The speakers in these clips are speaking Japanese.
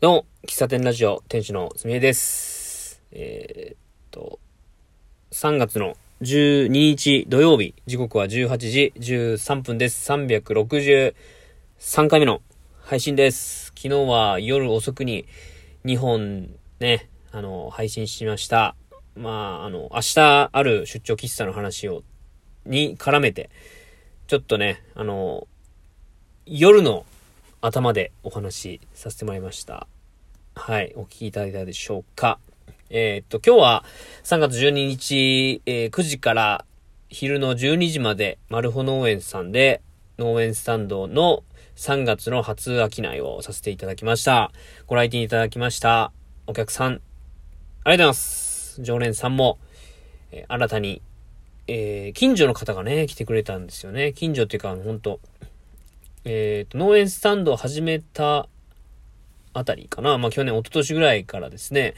どうも、喫茶店ラジオ、店主のすみえです。えー、っと、3月の12日土曜日、時刻は18時13分です。363回目の配信です。昨日は夜遅くに2本ね、あの、配信しました。まあ、あの、明日ある出張喫茶の話を、に絡めて、ちょっとね、あの、夜の頭でお話しさせてもらいました。はい、お聞きいただいたでしょうか。えーっと、今日は3月12日、えー9時から昼の12時まで、マルホ農園さんで農園スタンドの3月の初商いをさせていただきました。ご来店いただきましたお客さん、ありがとうございます。常連さんも、えー新たに、えー近所の方がね、来てくれたんですよね。近所っていうか、あの、本当えっ、と、農園スタンドを始めたあたりかな。まあ、去年、一昨年ぐらいからですね、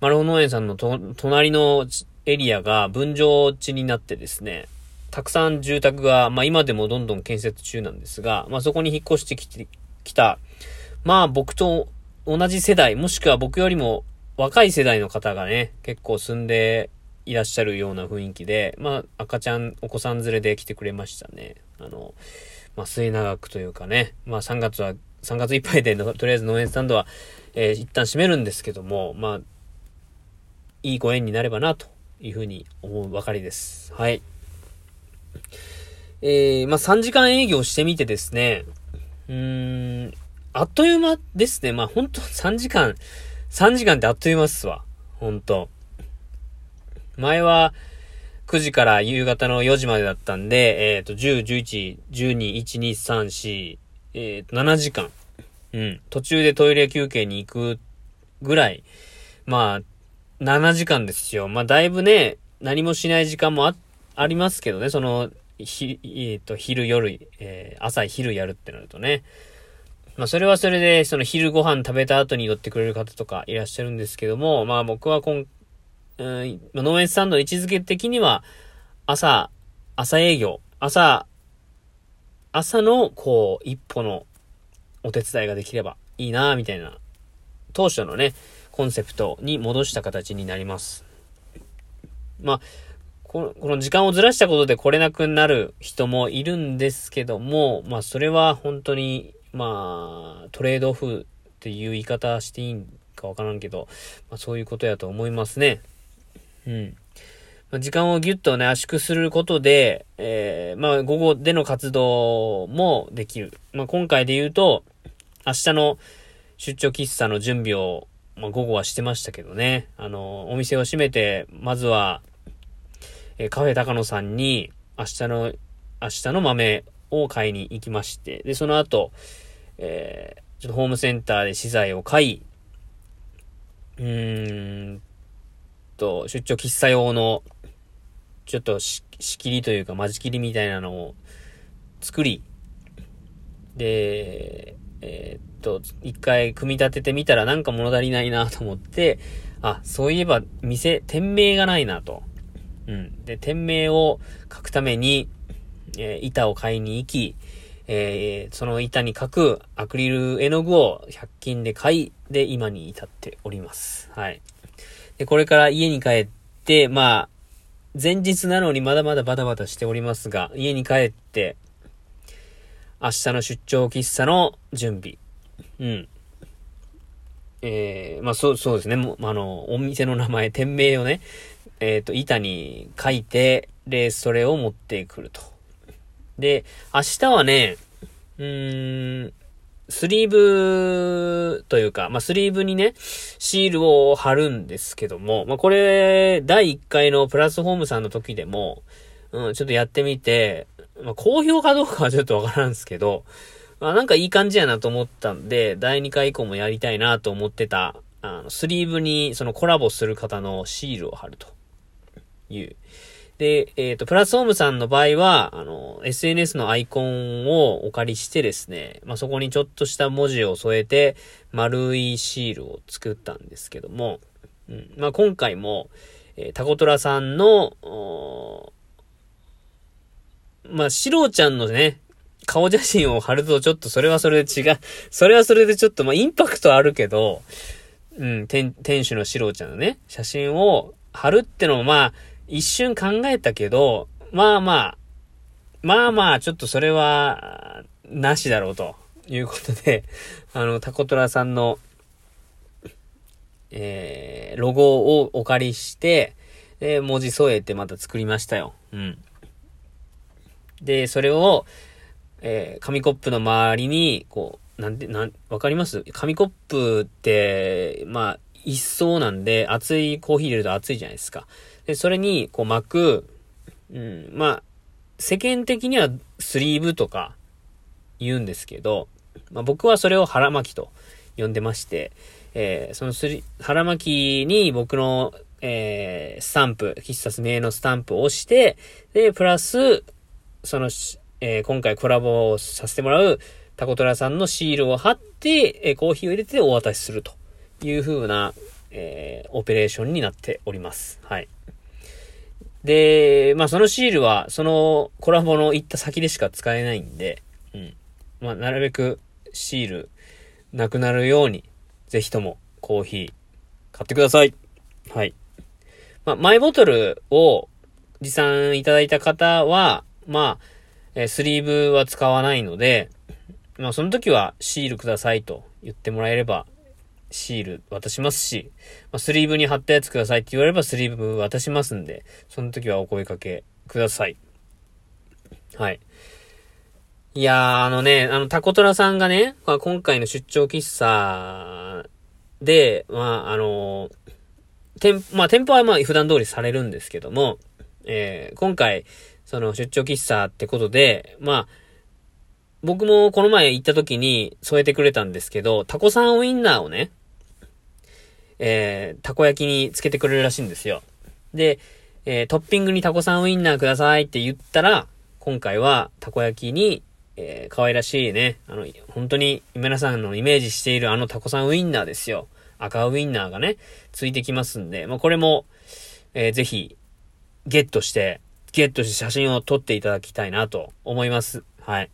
マルホ農園さんの隣のエリアが分譲地になってですね、たくさん住宅が、まあ今でもどんどん建設中なんですが、まあそこに引っ越してきて、きた、まあ僕と同じ世代、もしくは僕よりも若い世代の方がね、結構住んでいらっしゃるような雰囲気で、まあ赤ちゃん、お子さん連れで来てくれましたね。あの、まあ末永くというかね、まあ3月は、3月いっぱいでの、とりあえず農園スタンドは、えー一旦閉めるんですけども、まあ、いいご縁になればな、というふうに思うばかりです。はい。えー、まあ3時間営業してみてですね、うーん、あっという間ですね。まあ本当3時間、3時間ってあっという間っすわ。本当前は9時から夕方の4時までだったんで、えっ、と、10、11、12、1、2、3、4、えっ、と、7時間。うん。途中でトイレ休憩に行くぐらい、まあ、7時間ですよ。まあ、だいぶね、何もしない時間もあ、ありますけどね、その、ひ、えっ、と、昼、夜、えー朝、昼やるってなるとね。まあ、それはそれで、その昼ご飯食べた後に寄ってくれる方とかいらっしゃるんですけども、まあ僕は今、うん、農園スタンドの位置づけ的には、朝、朝営業、朝、朝の、こう、一歩のお手伝いができればいいなみたいな、当初のね、コンセプトに戻した形になります。まあ、このこの時間をずらしたことで来れなくなる人もいるんですけども、まあそれは本当に、まあ、トレードオフっていう言い方していいんかわからんけど、まあそういうことやと思いますね。うん。まあ時間をギュッとね、圧縮することで、えー、まあ午後での活動もできる。まあ今回で言うと、明日の出張喫茶の準備を、まあ午後はしてましたけどね。あの、お店を閉めて、まずは、えーカフェ高野さんに明日の、明日の豆を買いに行きまして、で、その後、えーちょっとホームセンターで資材を買い、うーんと、出張喫茶用の、ちょっと仕切りというか、間仕切りみたいなのを作り、で、えーっと、一回組み立ててみたらなんか物足りないなと思って、あ、そういえば店、店名がないなと。うん。で、店名を書くために、えー板を買いに行き、えーその板に書くアクリル絵の具を100均で買い、で、今に至っております。はい。で、これから家に帰って、まあ、前日なのにまだまだバタバタしておりますが、家に帰って、明日の出張喫茶の準備。うん。えー、まあ、そう、そうですね。も、あの、お店の名前、店名をね、えっ、と、板に書いて、で、それを持ってくると。で、明日はね、うーん、スリーブというか、まあ、スリーブにね、シールを貼るんですけども、まあ、これ、第1回のプラスホームさんの時でも、うん、ちょっとやってみて、まあ、好評かどうかはちょっとわからんですけど、まあ、なんかいい感じやなと思ったんで、第2回以降もやりたいなと思ってた、あの、スリーブにそのコラボする方のシールを貼るという。で、えっ、と、プラスホームさんの場合は、あの、SNS のアイコンをお借りしてですね、まあ、そこにちょっとした文字を添えて、丸いシールを作ったんですけども、うん、まあ、今回も、えータコトラさんの、まあ、シロちゃんのね、顔写真を貼るとちょっとそれはそれで違う。それはそれでちょっとまあインパクトあるけど、うん、店、店主のシロちゃんのね、写真を貼るってのもまあ、一瞬考えたけど、まあまあ、まあまあ、ちょっとそれは、なしだろうということで、あの、タコトラさんの、えー、ロゴをお借りして、で、文字添えてまた作りましたよ。うん。で、それを、えー、紙コップの周りに、こう、なんで、なん、わかります？紙コップって、まあ、一層なんで、熱いコーヒー入れると熱いじゃないですか。で、それに、こう巻く、うん、まあ、世間的にはスリーブとか言うんですけど、まあ僕はそれを腹巻きと呼んでまして、えー、そのスリ、腹巻きに僕の、えー、スタンプ、喫茶ス名のスタンプを押して、で、プラス、その、えー、今回コラボをさせてもらうタコトラさんのシールを貼って、えー、コーヒーを入れてお渡しするという風な、えー、オペレーションになっております。はい。で、まあそのシールは、そのコラボの行った先でしか使えないんで、うん。まあなるべくシールなくなるように、ぜひともコーヒー買ってください。はい。まあ、マイボトルを持参いただいた方は、まあ、えスリーブは使わないので、まあその時はシールくださいと言ってもらえればシール渡しますし、まあ、スリーブに貼ったやつくださいって言われればスリーブ渡しますんで、その時はお声かけください。はい。いやー、あのね、あの、タコトラさんがね、まあ、今回の出張喫茶で、まあ、あの、店、まあ、店舗はまあ、普段通りされるんですけども、えー、今回、その出張喫茶ってことで、まあ、僕もこの前行った時に添えてくれたんですけど、タコさんウインナーをね、えー、たこ焼きにつけてくれるらしいんですよ。で、えー、トッピングにタコさんウインナーくださいって言ったら、今回はたこ焼きに、えー、可愛らしいね、あの、本当に皆さんのイメージしているあのタコさんウインナーですよ。赤ウインナーがね、ついてきますんで、まあ、これも、えー、ぜひ、ゲットして、ゲットして写真を撮っていただきたいなと思います。はい。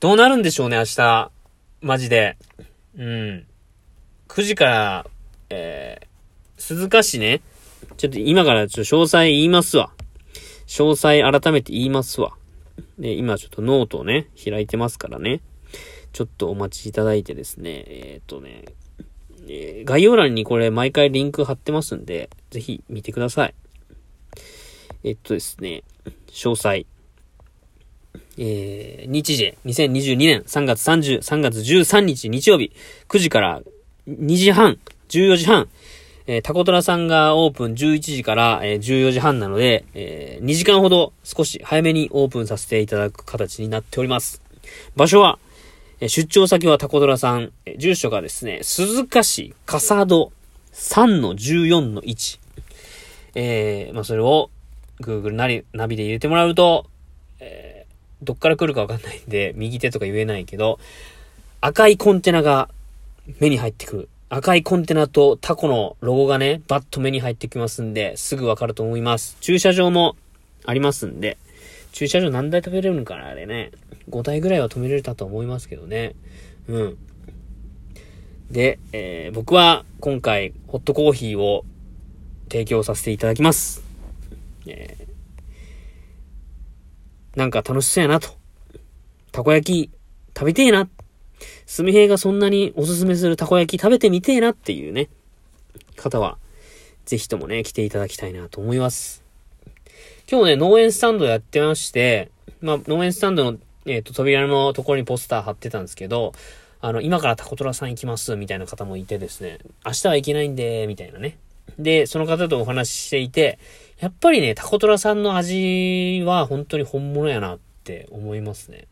どうなるんでしょうね、明日。マジで。うん。9時から、えー、鈴鹿市ね。ちょっと今からちょっと詳細言いますわ。詳細改めて言いますわ。で、今ちょっとノートをね、開いてますからね。ちょっとお待ちいただいてですね。えっ、とね、えー、概要欄にこれ毎回リンク貼ってますんで、ぜひ見てください。えっとですね、詳細。えー、日時、2022年3月30、3月13日日曜日、9時から2時半、14時半、えー、タコトラさんがオープン11時から、えー、14時半なので、えー、2時間ほど少し早めにオープンさせていただく形になっております。場所は、えー、出張先はタコトラさん、えー、住所がですね、鈴鹿市笠戸3-14-1。えー、まあ、それを Google なり、ナビで入れてもらうと、えーどっから来るかわかんないんで、右手とか言えないけど、赤いコンテナが目に入ってくる。赤いコンテナとタコのロゴがね、バッと目に入ってきますんで、すぐわかると思います。駐車場もありますんで、駐車場何台止めれるのかなあれね。5台ぐらいは止めれたと思いますけどね。うん。で、えー、僕は今回、ホットコーヒーを提供させていただきます。えーなんか楽しそうやなと。たこ焼き食べてえな。すみへいがそんなにおすすめするたこ焼き食べてみてえなっていうね、方は、ぜひともね、来ていただきたいなと思います。今日ね、農園スタンドやってまして、まあ、農園スタンドの、えっ、ー、と、扉のところにポスター貼ってたんですけど、あの、今からタコトラさん行きます、みたいな方もいてですね、明日は行けないんで、みたいなね。で、その方とお話ししていて、やっぱりね、タコトラさんの味は本当に本物やなって思いますね。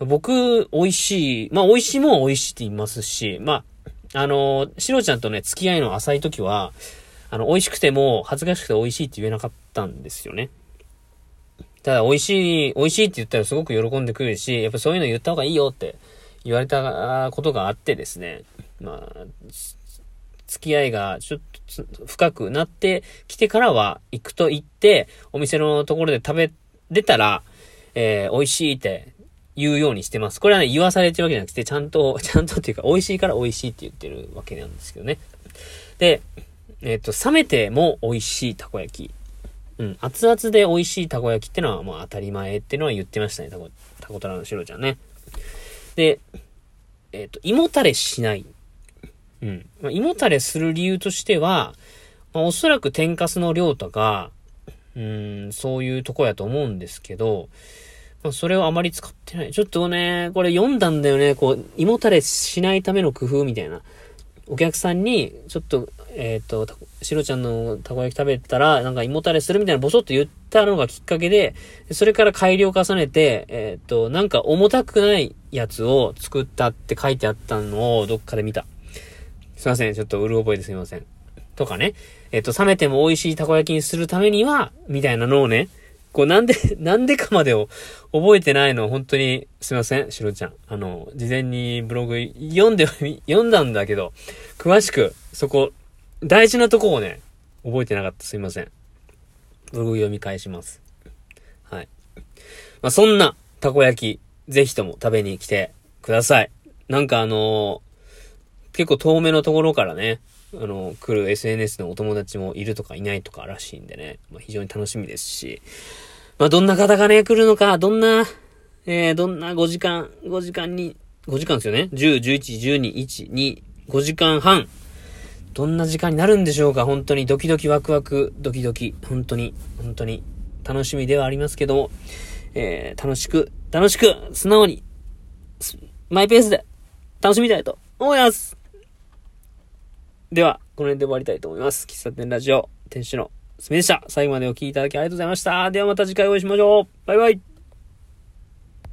僕、美味しい。まあ、美味しいもん美味しいって言いますし、まあ、あの、しろちゃんとね、付き合いの浅い時は、あの、美味しくても、恥ずかしくて美味しいって言えなかったんですよね。ただ、美味しい、美味しいって言ったらすごく喜んでくれるし、やっぱそういうの言った方がいいよって言われたことがあってですね。まあ、付き合いがちょっと深くなってきてからは行くと言って、お店のところで食べれたら、えー、美味しいって言うようにしてます。これはね、言わされてるわけじゃなくて、ちゃんと、ちゃんとっていうか、美味しいから美味しいって言ってるわけなんですけどね。で、えっ、ー、と、冷めても美味しいたこ焼き。うん、熱々で美味しいたこ焼きってのは、まあ当たり前ってのは言ってましたね、たこ、たこたらのしろちゃんね。で、えっ、ー、と、胃もたれしない。うん。まあ、胃もたれする理由としては、まあ、おそらく天かすの量とか、うん、そういうとこやと思うんですけど、それをあまり使ってない。ちょっとね、これ読んだんだよね。こう、胃もたれしないための工夫みたいな。お客さんに、ちょっと、えっ、ー、と、しろちゃんのたこ焼き食べたら、なんか胃もたれするみたいなボソッと言ったのがきっかけで、それから改良を重ねて、えっ、ー、と、なんか重たくないやつを作ったって書いてあったのをどっかで見た。すいません。ちょっとうる覚えですいません。とかね。えっ、ー、と、冷めても美味しいたこ焼きにするためには、みたいなのをね、こうなんで、なんでかまでを覚えてないの、本当にすいません、しろちゃん。あの、事前にブログ読んで、読んだんだけど、詳しく、そこ、大事なとこをね、覚えてなかった。すいません。ブログ読み返します。はい。まあ、そんな、たこ焼き、ぜひとも食べに来てください。なんかあのー、結構遠目のところからね、あの、来る SNS のお友達もいるとかいないとからしいんでね、まあ、非常に楽しみですし、まあ、どんな方がね、来るのか、どんな、えー、どんな5時間、5時間に、5時間ですよね。10、11、12、1、2、5時間半。どんな時間になるんでしょうか本当にドキドキワクワク、ドキドキ。本当に、本当に楽しみではありますけども、えー、楽しく、楽しく、素直に、マイペースで楽しみたいと思いますでは、この辺で終わりたいと思います。喫茶店ラジオ、店主のすみでした。最後までお聴きいただきありがとうございました。ではまた次回お会いしましょう。バイバイ。